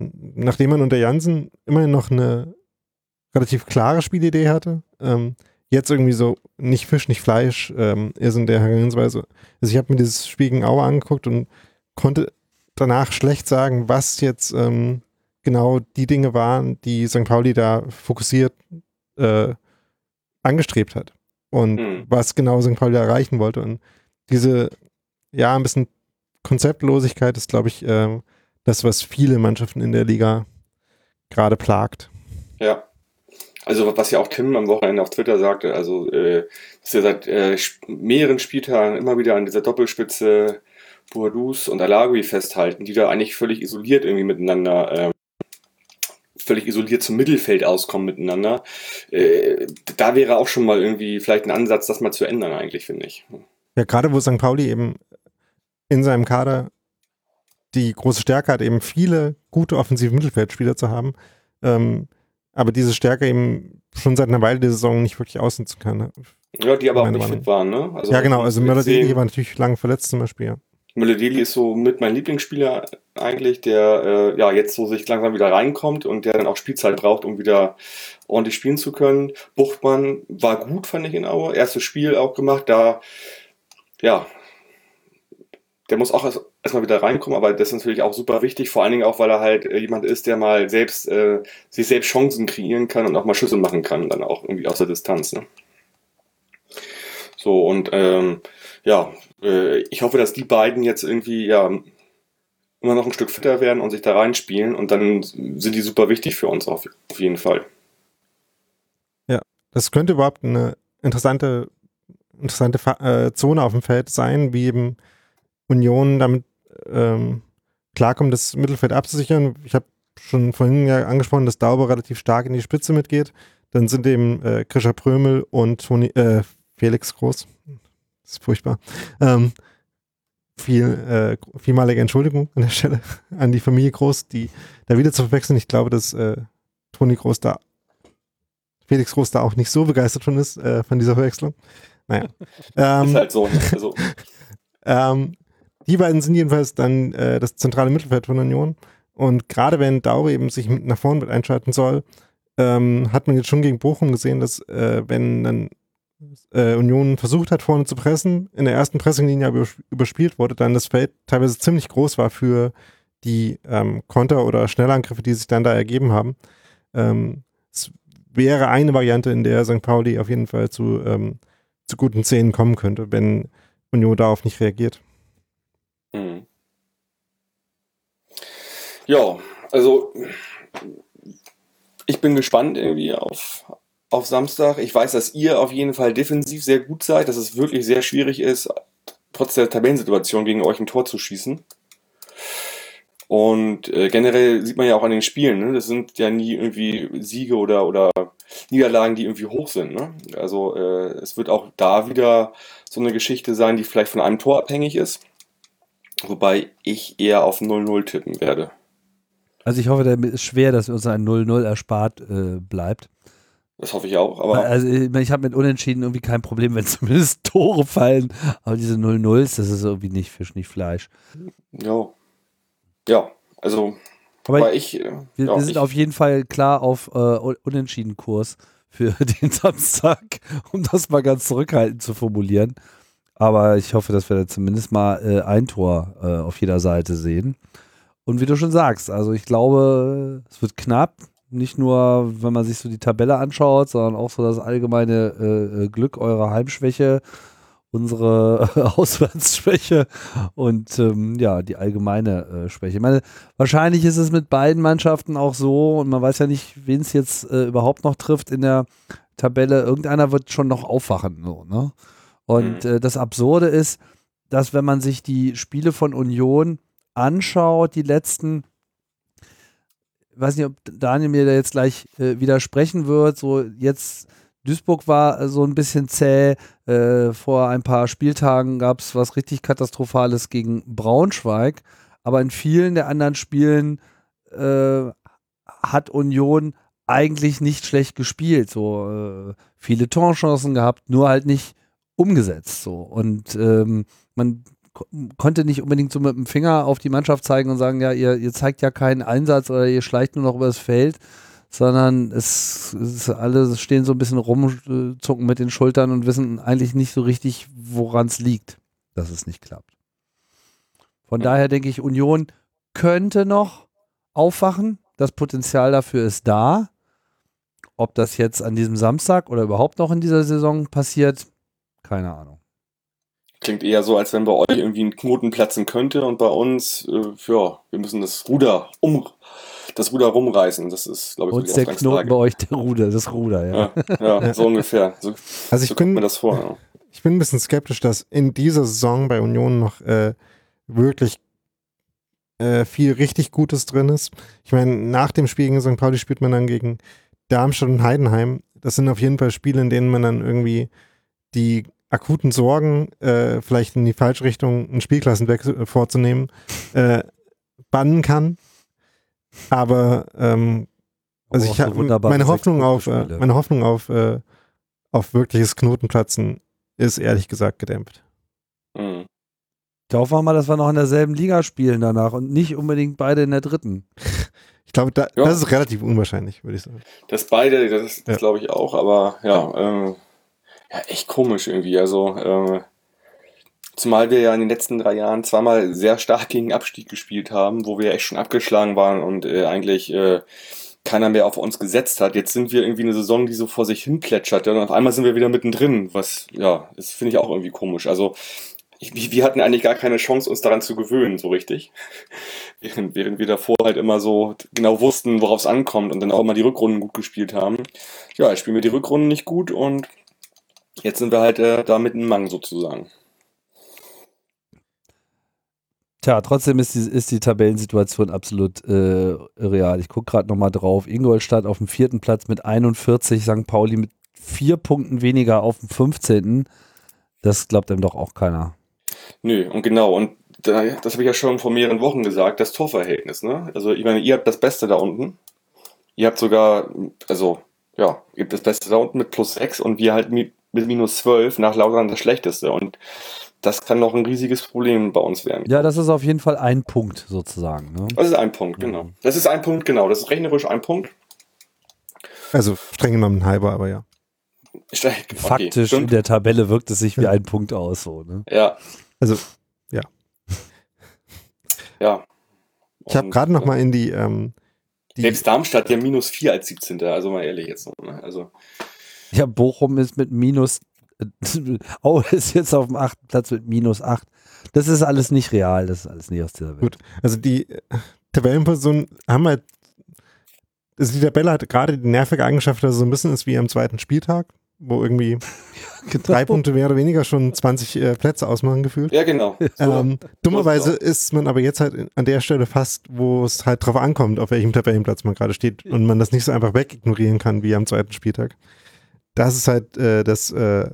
nachdem man unter Jansen immerhin noch eine relativ klare Spielidee hatte, ähm, jetzt irgendwie so nicht Fisch, nicht Fleisch ähm, ist in der Herangehensweise. Also ich habe mir dieses Spiel gegen Aue angeguckt und konnte danach schlecht sagen, was jetzt ähm, genau die Dinge waren, die St. Pauli da fokussiert äh, angestrebt hat und Mhm. was genau St. Pauli erreichen wollte. Und diese, ja, ein bisschen Konzeptlosigkeit ist, glaube ich, ähm, das, was viele Mannschaften in der Liga gerade plagt. Ja. Also was ja auch Tim am Wochenende auf Twitter sagte, also äh, dass er seit äh, mehreren Spieltagen immer wieder an dieser Doppelspitze Boadus und Alagui festhalten, die da eigentlich völlig isoliert irgendwie miteinander, ähm, völlig isoliert zum Mittelfeld auskommen miteinander. Äh, da wäre auch schon mal irgendwie vielleicht ein Ansatz, das mal zu ändern eigentlich, finde ich. Ja, gerade wo St. Pauli eben in seinem Kader die große Stärke hat, eben viele gute offensive Mittelfeldspieler zu haben, ähm, aber diese Stärke eben schon seit einer Weile der Saison nicht wirklich ausnutzen kann. Ja, die aber auch nicht Meinung. fit waren, ne? Also, ja, genau, also sehen- war natürlich lange verletzt zum Beispiel. Ja. Müller-Deli ist so mit mein Lieblingsspieler eigentlich, der äh, ja jetzt so sich langsam wieder reinkommt und der dann auch Spielzeit braucht, um wieder ordentlich spielen zu können. Buchtmann war gut, fand ich in Aue. Erstes Spiel auch gemacht. Da, ja, der muss auch erst- erstmal wieder reinkommen, aber das ist natürlich auch super wichtig, vor allen Dingen auch, weil er halt äh, jemand ist, der mal selbst äh, sich selbst Chancen kreieren kann und auch mal Schüsse machen kann, dann auch irgendwie aus der Distanz. Ne? So, und ähm, ja, äh, ich hoffe, dass die beiden jetzt irgendwie ja immer noch ein Stück fitter werden und sich da reinspielen und dann sind die super wichtig für uns auf, auf jeden Fall. Das könnte überhaupt eine interessante, interessante äh, Zone auf dem Feld sein, wie eben Union damit ähm, klarkommt, das Mittelfeld abzusichern. Ich habe schon vorhin ja angesprochen, dass Dauber relativ stark in die Spitze mitgeht. Dann sind eben äh, Krischer Prömel und Toni, äh, Felix Groß. Das ist furchtbar. Ähm, viel, äh, vielmalige Entschuldigung an der Stelle an die Familie Groß, die da wieder zu verwechseln. Ich glaube, dass äh, Toni Groß da Felix Groß da auch nicht so begeistert von ist, äh, von dieser Verwechslung. Naja. Ähm, ist halt so. Ne? Also, ähm, die beiden sind jedenfalls dann äh, das zentrale Mittelfeld von Union. Und gerade wenn Daure eben sich nach vorne mit einschalten soll, ähm, hat man jetzt schon gegen Bochum gesehen, dass äh, wenn dann äh, Union versucht hat, vorne zu pressen, in der ersten Pressinglinie aber übersp- überspielt wurde, dann das Feld teilweise ziemlich groß war für die ähm, Konter- oder Schnellangriffe, die sich dann da ergeben haben. Ähm, es wäre eine Variante, in der St. Pauli auf jeden Fall zu, ähm, zu guten Szenen kommen könnte, wenn Union darauf nicht reagiert. Mhm. Ja, also ich bin gespannt irgendwie auf, auf Samstag. Ich weiß, dass ihr auf jeden Fall defensiv sehr gut seid, dass es wirklich sehr schwierig ist, trotz der Tabellensituation gegen euch ein Tor zu schießen. Und äh, generell sieht man ja auch an den Spielen, ne? das sind ja nie irgendwie Siege oder, oder Niederlagen, die irgendwie hoch sind. Ne? Also äh, es wird auch da wieder so eine Geschichte sein, die vielleicht von einem Tor abhängig ist. Wobei ich eher auf 0-0 tippen werde. Also ich hoffe, damit ist schwer, dass uns ein 0-0 erspart äh, bleibt. Das hoffe ich auch. Aber Also ich, ich habe mit Unentschieden irgendwie kein Problem, wenn zumindest Tore fallen. Aber diese 0-0s, das ist irgendwie nicht Fisch, nicht Fleisch. ja. Ja, also Aber weil ich, äh, wir, ja, wir sind ich, auf jeden Fall klar auf äh, Un- Unentschieden-Kurs für den Samstag, um das mal ganz zurückhaltend zu formulieren. Aber ich hoffe, dass wir da zumindest mal äh, ein Tor äh, auf jeder Seite sehen. Und wie du schon sagst, also ich glaube, es wird knapp. Nicht nur, wenn man sich so die Tabelle anschaut, sondern auch so das allgemeine äh, äh Glück eurer Heimschwäche, unsere Auswärtsschwäche und ähm, ja, die allgemeine äh, Schwäche. Ich meine, wahrscheinlich ist es mit beiden Mannschaften auch so und man weiß ja nicht, wen es jetzt äh, überhaupt noch trifft in der Tabelle. Irgendeiner wird schon noch aufwachen. So, ne? Und mhm. äh, das Absurde ist, dass wenn man sich die Spiele von Union anschaut, die letzten, ich weiß nicht, ob Daniel mir da jetzt gleich äh, widersprechen wird, so jetzt Duisburg war so ein bisschen zäh. Äh, vor ein paar Spieltagen gab es was richtig Katastrophales gegen Braunschweig. Aber in vielen der anderen Spielen äh, hat Union eigentlich nicht schlecht gespielt. So äh, viele Torchancen gehabt, nur halt nicht umgesetzt. So und ähm, man konnte nicht unbedingt so mit dem Finger auf die Mannschaft zeigen und sagen, ja, ihr, ihr zeigt ja keinen Einsatz oder ihr schleicht nur noch über das Feld, sondern es, es alle stehen so ein bisschen rum, zucken mit den Schultern und wissen eigentlich nicht so richtig, woran es liegt, dass es nicht klappt. Von daher denke ich, Union könnte noch aufwachen. Das Potenzial dafür ist da. Ob das jetzt an diesem Samstag oder überhaupt noch in dieser Saison passiert, keine Ahnung. Klingt eher so, als wenn bei euch irgendwie ein Knoten platzen könnte und bei uns, äh, ja, wir müssen das Ruder um das Ruder rumreißen. Das ist, glaube ich, und so die der Knoten bei euch der Ruder, das Ruder, ja. Ja, ja so ungefähr. So, also ich so bin, mir das vor. Ja. Ich bin ein bisschen skeptisch, dass in dieser Saison bei Union noch äh, wirklich äh, viel richtig Gutes drin ist. Ich meine, nach dem Spiel gegen St. Pauli spielt man dann gegen Darmstadt und Heidenheim. Das sind auf jeden Fall Spiele, in denen man dann irgendwie die akuten Sorgen, äh, vielleicht in die falsche Richtung einen Spielklassenwechsel äh, vorzunehmen, äh, bannen kann. Aber ähm, also ich habe meine Hoffnung auf äh, meine Hoffnung auf äh, auf wirkliches Knotenplatzen ist ehrlich gesagt gedämpft. Mhm. Ich hoffe wir mal, dass wir noch in derselben Liga spielen danach und nicht unbedingt beide in der dritten. Ich glaube, da, ja. das ist relativ unwahrscheinlich, würde ich sagen. Das beide, das, das ja. glaube ich auch, aber ja, ähm, ja, echt komisch irgendwie. Also, äh, zumal wir ja in den letzten drei Jahren zweimal sehr stark gegen Abstieg gespielt haben, wo wir echt schon abgeschlagen waren und äh, eigentlich äh, keiner mehr auf uns gesetzt hat. Jetzt sind wir irgendwie eine Saison, die so vor sich hin plätschert und auf einmal sind wir wieder mittendrin, was, ja, das finde ich auch irgendwie komisch. Also, ich, wir hatten eigentlich gar keine Chance, uns daran zu gewöhnen, so richtig. Während, während wir davor halt immer so genau wussten, worauf es ankommt und dann auch immer die Rückrunden gut gespielt haben. Ja, jetzt spielen wir die Rückrunden nicht gut und Jetzt sind wir halt äh, da mit einem Mang sozusagen. Tja, trotzdem ist die, ist die Tabellensituation absolut äh, real. Ich gucke gerade nochmal drauf. Ingolstadt auf dem vierten Platz mit 41, St. Pauli mit vier Punkten weniger auf dem 15. Das glaubt einem doch auch keiner. Nö, und genau, und da, das habe ich ja schon vor mehreren Wochen gesagt, das Torverhältnis. Ne? Also, ich meine, ihr habt das Beste da unten. Ihr habt sogar, also, ja, ihr habt das Beste da unten mit plus 6 und wir halt mit mit minus 12 nach Lautern das schlechteste. Und das kann noch ein riesiges Problem bei uns werden. Ja, das ist auf jeden Fall ein Punkt sozusagen. Ne? Das ist ein Punkt, genau. Mhm. Das ist ein Punkt, genau. Das ist rechnerisch ein Punkt. Also streng genommen ein halber, aber ja. Okay, Faktisch stimmt. in der Tabelle wirkt es sich wie ein Punkt aus. So, ne? Ja. Also, ja. Ja. Ich habe gerade noch mal in die, ähm, die Selbst Darmstadt ja minus 4 als 17. Also mal ehrlich jetzt. Ne? Also ja, Bochum ist mit minus, oh, ist jetzt auf dem achten Platz mit minus acht. Das ist alles nicht real, das ist alles nicht aus dieser Welt. Gut, also die äh, Tabellenpositionen haben halt, also die Tabelle hat gerade die nervige Eigenschaft, dass es so ein bisschen ist wie am zweiten Spieltag, wo irgendwie genau. drei Punkte mehr oder weniger schon 20 äh, Plätze ausmachen gefühlt. Ja, genau. Ähm, dummerweise ist man aber jetzt halt an der Stelle fast, wo es halt drauf ankommt, auf welchem Tabellenplatz man gerade steht und man das nicht so einfach wegignorieren kann wie am zweiten Spieltag das ist halt äh, das äh,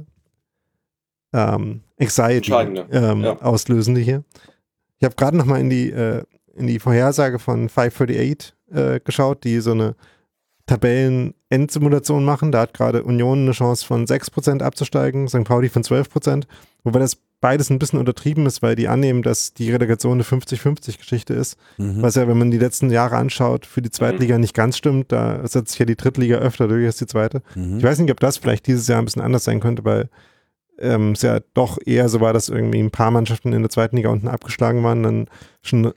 ähm, Anxiety ähm, ja. auslösende hier. Ich habe gerade noch mal in die, äh, in die Vorhersage von 538 äh, geschaut, die so eine Tabellen-Endsimulation machen. Da hat gerade Union eine Chance von 6% abzusteigen, St. Pauli von 12%, wobei das beides ein bisschen untertrieben ist, weil die annehmen, dass die Relegation eine 50-50-Geschichte ist. Mhm. Was ja, wenn man die letzten Jahre anschaut, für die Zweitliga nicht ganz stimmt. Da setzt sich ja die Drittliga öfter durch als die zweite. Mhm. Ich weiß nicht, ob das vielleicht dieses Jahr ein bisschen anders sein könnte, weil ähm, es ja doch eher so war, dass irgendwie ein paar Mannschaften in der zweiten Liga unten abgeschlagen waren, dann schon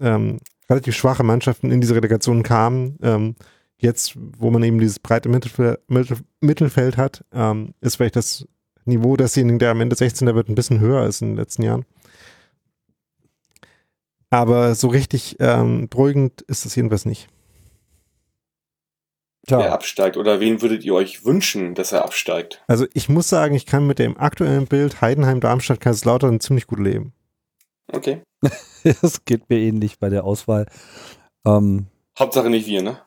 ähm, relativ schwache Mannschaften in diese Relegation kamen. Ähm, jetzt, wo man eben dieses breite Mittelfeld, Mittel, Mittelfeld hat, ähm, ist vielleicht das Niveau desjenigen, der am Ende 16. wird, ein bisschen höher als in den letzten Jahren. Aber so richtig ähm, beruhigend ist es jedenfalls nicht. wer Tja, absteigt oder wen würdet ihr euch wünschen, dass er absteigt? Also ich muss sagen, ich kann mit dem aktuellen Bild Heidenheim, Darmstadt, Kaiserslautern ziemlich gut leben. Okay. es geht mir ähnlich bei der Auswahl. Ähm, Hauptsache nicht wir, ne?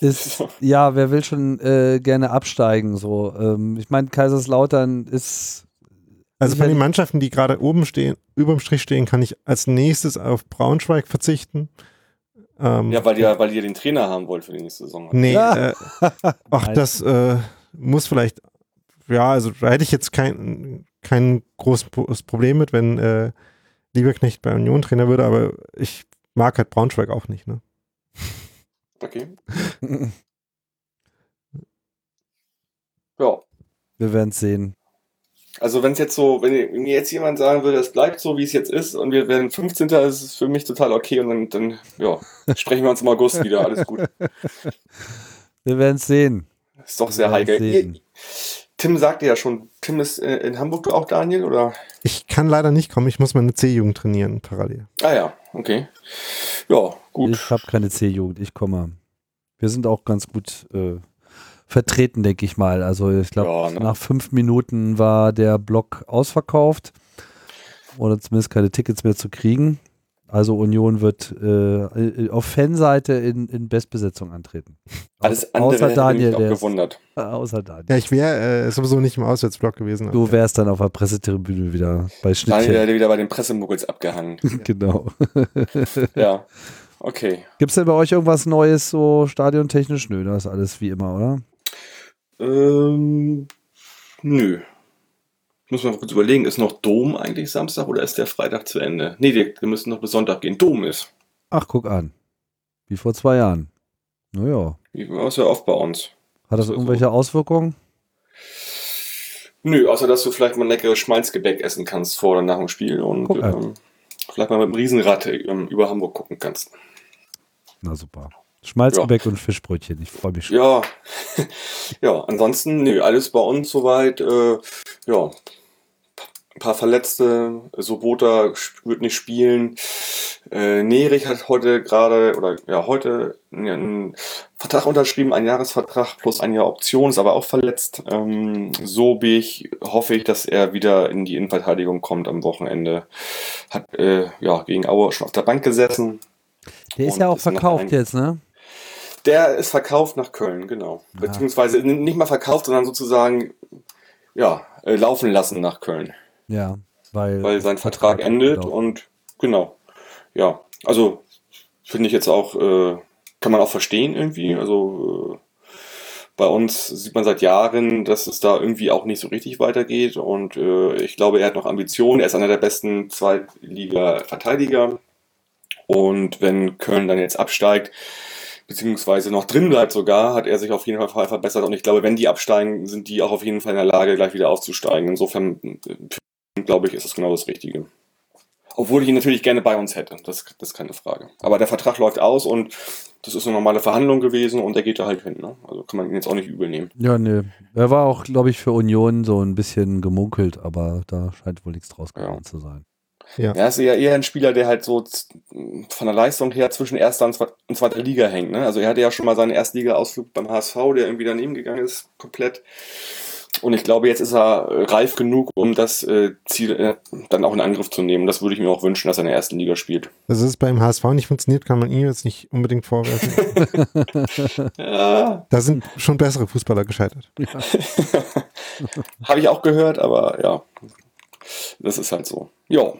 Ist, ja, wer will schon äh, gerne absteigen? So, ähm, ich meine, Kaiserslautern ist Also von Sicherlich. den Mannschaften, die gerade oben stehen, überm Strich stehen, kann ich als nächstes auf Braunschweig verzichten. Ähm, Ja, weil ihr, weil ihr den Trainer haben wollt für die nächste Saison. Nee, Ja. äh, ach, das äh, muss vielleicht, ja, also da hätte ich jetzt kein, kein großes Pro- Problem mit, wenn äh, Lieberknecht bei Union Trainer würde, aber ich mag halt Braunschweig auch nicht, ne? Okay. Ja. wir werden es sehen. Also wenn es jetzt so, wenn mir jetzt jemand sagen würde, es bleibt so, wie es jetzt ist und wir werden 15. ist es für mich total okay und dann, dann ja, sprechen wir uns im August wieder, alles gut. Wir werden es sehen. Ist doch sehr heikel. Ihr, Tim sagte ja schon, Tim ist äh, in Hamburg du auch, Daniel, oder? Ich kann leider nicht kommen, ich muss meine C-Jugend trainieren parallel. Ah ja, okay. Ja, gut. Ich habe keine C-Jugend, ich komme. Wir sind auch ganz gut äh, vertreten, denke ich mal. Also ich glaube, Ja, ne? nach fünf Minuten war der Block ausverkauft oder zumindest keine Tickets mehr zu kriegen. Also Union wird äh, auf Fanseite in, in Bestbesetzung antreten. Alles andere außer hätte Daniel, mich auch der ist, gewundert. äh, außer Daniel. Ja, ich wäre äh, sowieso nicht im Auswärtsblock gewesen. Du wärst dann auf der Pressetribüne wieder bei Daniel Schnittchen. hätte wieder bei den Pressemuggels abgehangen. genau. ja, okay. Gibt es denn bei euch irgendwas Neues, so stadiontechnisch? Nö, das ist alles wie immer, oder? Ähm, nö. Muss man kurz überlegen, ist noch Dom eigentlich Samstag oder ist der Freitag zu Ende? Nee, wir, wir müssen noch bis Sonntag gehen. Dom ist. Ach, guck an. Wie vor zwei Jahren. Naja. Wie war es ja oft bei uns. Hat das So, so. irgendwelche Auswirkungen? Nö, außer dass du vielleicht mal ein leckeres Schmalzgebäck essen kannst vor oder nach dem Spiel und ähm, vielleicht mal mit dem Riesenrad ähm, über Hamburg gucken kannst. Na super. Schmalzgebäck und Fischbrötchen. Ich freue mich schon. Ja, ja, ansonsten, nö, alles bei uns soweit, äh, ja, ein paar Verletzte, Sobota wird nicht spielen, äh, Nerich hat heute gerade, oder ja, heute einen Vertrag unterschrieben, ein Jahresvertrag plus ein Jahr Option, ist aber auch verletzt. Ähm, Sobich hoffe ich, dass er wieder in die Innenverteidigung kommt am Wochenende. Hat, äh, ja, gegen Aue schon auf der Bank gesessen. Der ist ja auch ist verkauft jetzt, ne? Der ist verkauft nach Köln, genau. Ah. Beziehungsweise nicht mal verkauft, sondern sozusagen ja, äh, laufen lassen nach Köln, Ja. Weil, weil sein Vertrag endet genau. und genau. Ja, also finde ich jetzt auch, äh, kann man auch verstehen irgendwie. Also äh, bei uns sieht man seit Jahren, dass es da irgendwie auch nicht so richtig weitergeht und äh, ich glaube, er hat noch Ambitionen. Er ist einer der besten Zweitliga-Verteidiger und wenn Köln dann jetzt absteigt, beziehungsweise noch drin bleibt sogar, hat er sich auf jeden Fall verbessert. Und ich glaube, wenn die absteigen, sind die auch auf jeden Fall in der Lage, gleich wieder aufzusteigen. Insofern äh, glaube ich, ist das genau das Richtige. Obwohl ich ihn natürlich gerne bei uns hätte, das, das ist keine Frage. Aber der Vertrag läuft aus und das ist eine normale Verhandlung gewesen und er geht da halt hin. Ne? Also kann man ihn jetzt auch nicht übel nehmen. Ja, ne. Er war auch, glaube ich, für Union so ein bisschen gemunkelt, aber da scheint wohl nichts draus geworden zu sein. Ja, ist eher, eher ein Spieler, der halt so von der Leistung her zwischen erster und zwe- und zweiter Liga hängt. Ne? Also er hatte ja schon mal seinen Erstliga-Ausflug beim HSV, der irgendwie daneben gegangen ist, komplett. Und ich glaube, jetzt ist er äh, reif genug, um das äh, Ziel äh, dann auch in Angriff zu nehmen. Das würde ich mir auch wünschen, dass er in der ersten Liga spielt. Dass es beim HSV nicht funktioniert, kann man ihm jetzt nicht unbedingt vorwerfen. Ja, da sind schon bessere Fußballer gescheitert. habe ich auch gehört, aber ja, das ist halt so. Ja.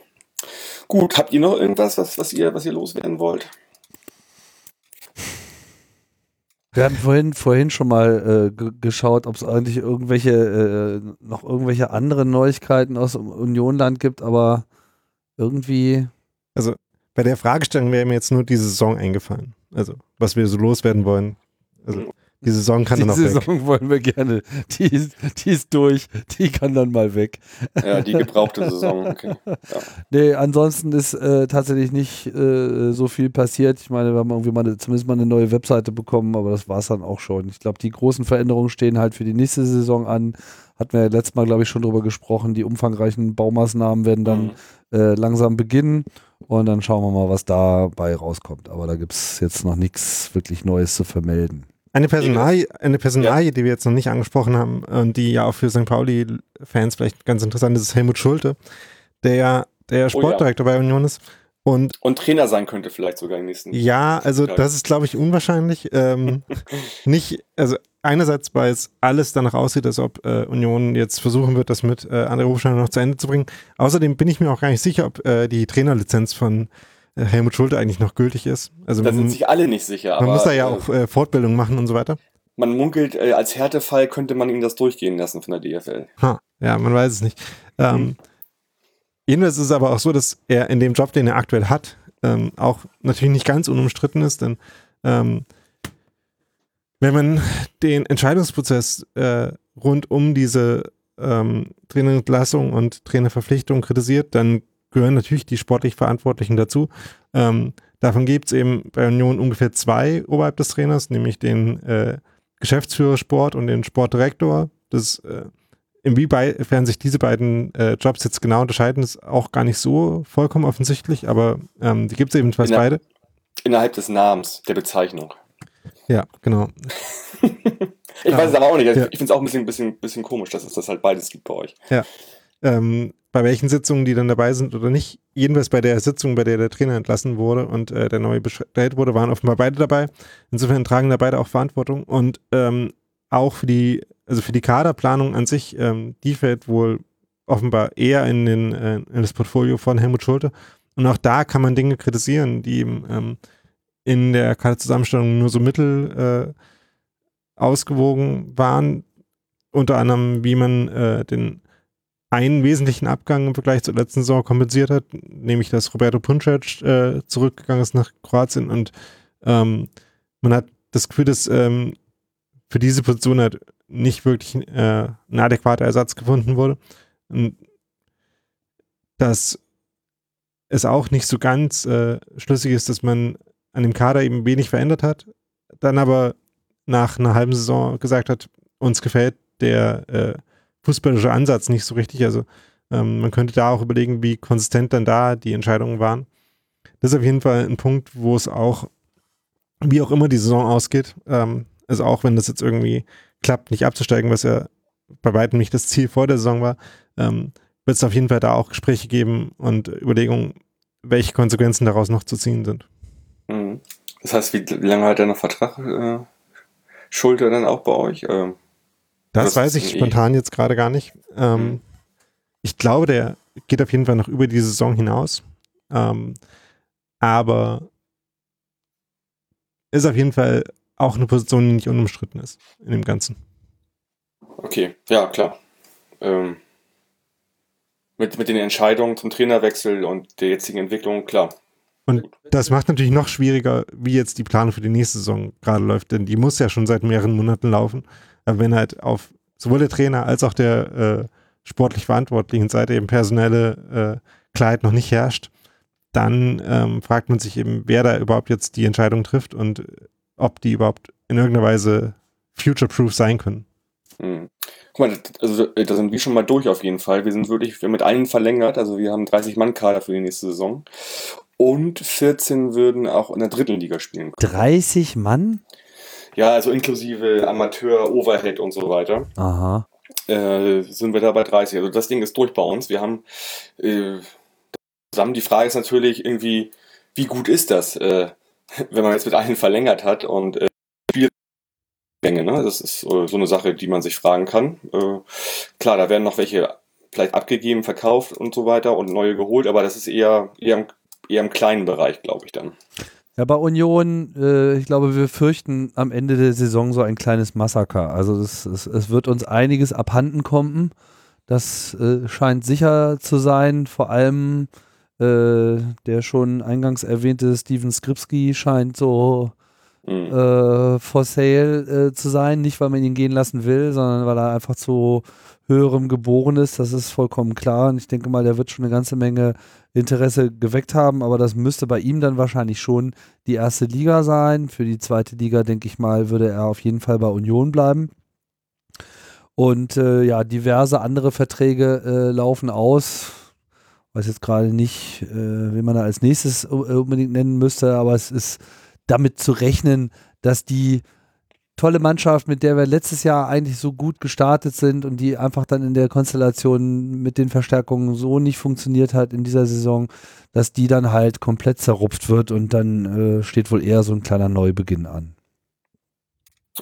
Gut, habt ihr noch irgendwas, was, was, ihr, was ihr loswerden wollt? Wir haben vorhin, vorhin schon mal äh, geschaut, ob es eigentlich irgendwelche, äh, noch irgendwelche anderen Neuigkeiten aus dem Unionland gibt, aber irgendwie. Also bei der Fragestellung wäre mir jetzt nur diese Saison eingefallen. Also, was wir so loswerden wollen. Also, die Saison kann die dann auch weg. Saison wollen wir gerne. Die ist, die ist durch, die kann dann mal weg. Ja, die gebrauchte Saison. Okay. Ja. Nee, ansonsten ist äh, tatsächlich nicht äh, so viel passiert. Ich meine, wir haben irgendwie mal eine, zumindest mal eine neue Webseite bekommen, aber das war es dann auch schon. Ich glaube, die großen Veränderungen stehen halt für die nächste Saison an. Hatten wir ja letztes Mal, glaube ich, schon drüber gesprochen. Die umfangreichen Baumaßnahmen werden dann Mhm. äh, langsam beginnen und dann schauen wir mal, was dabei rauskommt. Aber da gibt es jetzt noch nichts wirklich Neues zu vermelden. Eine Personalie, eine Personalie die wir jetzt noch nicht angesprochen haben und die ja auch für St. Pauli-Fans vielleicht ganz interessant ist, ist Helmut Schulte, der ja der Sportdirektor bei Union ist. Und Und Trainer sein könnte vielleicht sogar im nächsten. ja, also Ja. das ist, glaube ich, unwahrscheinlich. Ähm, nicht, also einerseits, weil es alles danach aussieht, als ob äh, Union jetzt versuchen wird, das mit äh, André Hofstein noch zu Ende zu bringen. Außerdem bin ich mir auch gar nicht sicher, ob äh, die Trainerlizenz von Helmut Schulte eigentlich noch gültig ist. Also Da man, sind sich alle nicht sicher. man aber, muss da ja äh, auch äh, Fortbildung machen und so weiter. Man munkelt, äh, als Härtefall könnte man ihm das durchgehen lassen von der DFL. Ha, ja, man weiß es nicht. Ähm, Hm. Jedenfalls ist es aber auch so, dass er in dem Job, den er aktuell hat, ähm, auch natürlich nicht ganz unumstritten ist, denn ähm, wenn man den Entscheidungsprozess äh, rund um diese ähm, Trainerentlassung und Trainerverpflichtung kritisiert, dann gehören natürlich die sportlich Verantwortlichen dazu. Ähm, davon gibt es eben bei Union ungefähr zwei oberhalb des Trainers, nämlich den äh, Geschäftsführer Sport und den Sportdirektor. Das äh, Inwiefern sich diese beiden äh, Jobs jetzt genau unterscheiden, ist auch gar nicht so vollkommen offensichtlich, aber ähm, die gibt es ebenfalls In der- beide. Innerhalb des Namens, der Bezeichnung. Ja, genau. Ich weiß es aber auch nicht. Ja. Ich finde es auch ein bisschen, bisschen, bisschen komisch, dass es das halt beides gibt bei euch. Ähm, bei welchen Sitzungen die dann dabei sind oder nicht. Jedenfalls bei der Sitzung, bei der der Trainer entlassen wurde und äh, der neue bestellt wurde, waren offenbar beide dabei. Insofern tragen da beide auch Verantwortung und ähm, auch für die, also für die Kaderplanung an sich, ähm, die fällt wohl offenbar eher in, den, äh, in das Portfolio von Helmut Schulte. Und auch da kann man Dinge kritisieren, die ihm ähm, in der Kaderzusammenstellung nur so mittel äh, ausgewogen waren. Unter anderem, wie man äh, den einen wesentlichen Abgang im Vergleich zur letzten Saison kompensiert hat, nämlich dass Roberto Puncic äh, zurückgegangen ist nach Kroatien und ähm, man hat das Gefühl, dass ähm, für diese Position halt nicht wirklich äh, ein adäquater Ersatz gefunden wurde. Und dass es auch nicht so ganz äh, schlüssig ist, dass man an dem Kader eben wenig verändert hat, dann aber nach einer halben Saison gesagt hat, uns gefällt der äh, fußballische Ansatz nicht so richtig. Also ähm, man könnte da auch überlegen, wie konsistent dann da die Entscheidungen waren. Das ist auf jeden Fall ein Punkt, wo es auch, wie auch immer die Saison ausgeht, ähm, also auch wenn das jetzt irgendwie klappt, nicht abzusteigen, was ja bei weitem nicht das Ziel vor der Saison war, ähm, wird es auf jeden Fall da auch Gespräche geben und Überlegungen, welche Konsequenzen daraus noch zu ziehen sind. Mhm. Das heißt, wie lange hat der noch Vertrag? Äh, Schulte dann auch bei euch? Ähm, Das, Das weiß ich spontan jetzt gerade gar nicht. Ähm, Mhm. Ich glaube, der geht auf jeden Fall noch über die Saison hinaus. Ähm, aber ist auf jeden Fall auch eine Position, die nicht unumstritten ist in dem Ganzen. okay, ja, klar. Ähm, mit, mit den Entscheidungen zum Trainerwechsel und der jetzigen Entwicklung, klar. Und das macht natürlich noch schwieriger, wie jetzt die Planung für die nächste Saison gerade läuft, denn die muss ja schon seit mehreren Monaten laufen. Aber wenn halt auf sowohl der Trainer als auch der äh, sportlich verantwortlichen Seite eben personelle äh, Klarheit noch nicht herrscht, dann ähm, fragt man sich eben, wer da überhaupt jetzt die Entscheidung trifft und ob die überhaupt in irgendeiner Weise future-proof sein können. Mhm. Guck mal, also da sind wir schon mal durch auf jeden Fall. Wir sind wirklich, wir haben mit allen verlängert, also wir haben 30 Mann Kader für die nächste Saison. Und 14 würden auch in der dritten Liga spielen. 30 Mann? Ja, also inklusive Amateur, Overhead und so weiter. Aha. äh, sind wir da bei 30. Also das Ding ist durch bei uns. Wir haben äh, zusammen die Frage ist natürlich irgendwie, wie gut ist das, äh, wenn man jetzt mit allen verlängert hat und äh, Spiellänge, ne? Das ist so eine Sache, die man sich fragen kann. Äh, klar, da werden noch welche vielleicht abgegeben, verkauft und so weiter und neue geholt, aber das ist eher, eher, im, eher im kleinen Bereich, glaube ich dann. Ja, bei Union, äh, ich glaube, wir fürchten am Ende der Saison so ein kleines Massaker. Also es, es, es wird uns einiges abhanden kommen. Das äh, scheint sicher zu sein. Vor allem äh, der schon eingangs erwähnte Steven Skripski scheint so Mhm. äh, for sale äh, zu sein. Nicht, weil man ihn gehen lassen will, sondern weil er einfach zu höherem geboren ist. Das ist vollkommen klar. Und ich denke mal, der wird schon eine ganze Menge Interesse geweckt haben. Aber das müsste bei ihm dann wahrscheinlich schon die erste Liga sein. Für die zweite Liga, denke ich mal, würde er auf jeden Fall bei Union bleiben. Und äh, ja, diverse andere Verträge äh, laufen aus. Weiß jetzt gerade nicht, äh, wen man da als nächstes äh, unbedingt nennen müsste, aber es ist damit zu rechnen, dass die tolle Mannschaft, mit der wir letztes Jahr eigentlich so gut gestartet sind und die einfach dann in der Konstellation mit den Verstärkungen so nicht funktioniert hat in dieser Saison, dass die dann halt komplett zerrupft wird und dann äh, steht wohl eher so ein kleiner Neubeginn an.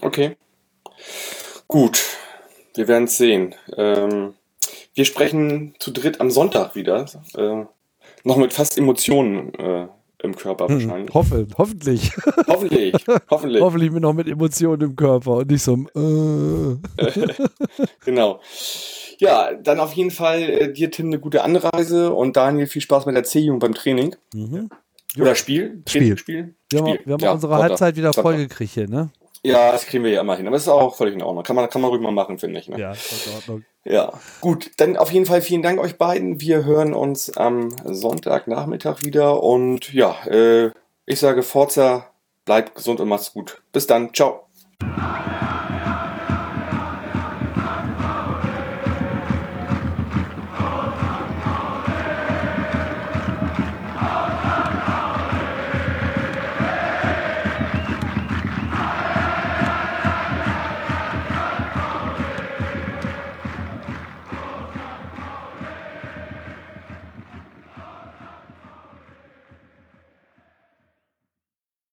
Okay. Gut, wir werden es sehen. Ähm, wir sprechen zu dritt am Sonntag wieder. Äh, noch mit fast Emotionen äh, im Körper Hm, wahrscheinlich. hoffe, hoffentlich. Hoffentlich, hoffentlich. hoffentlich mit noch mit Emotionen im Körper und nicht so ein äh. Genau. Ja, dann auf jeden Fall äh, dir, Tim, eine gute Anreise und Daniel viel Spaß mit der C-Jugend beim Training. mhm. Oder Spiel? Spiel. Spiel? Wir haben, Spiel. wir haben Ja, unsere. Halbzeit wieder Sonntag. vollgekriegt hier, ne? Ja, das kriegen wir ja immer hin. Aber das ist auch völlig in Ordnung. Kann man, kann man ruhig mal machen, finde ich. Ne? Ja, in Ordnung. Ja, gut, dann auf jeden Fall vielen Dank euch beiden. Wir hören uns am Sonntagnachmittag wieder und ja, äh, ich sage Forza, bleibt gesund und macht's gut. Bis dann, ciao.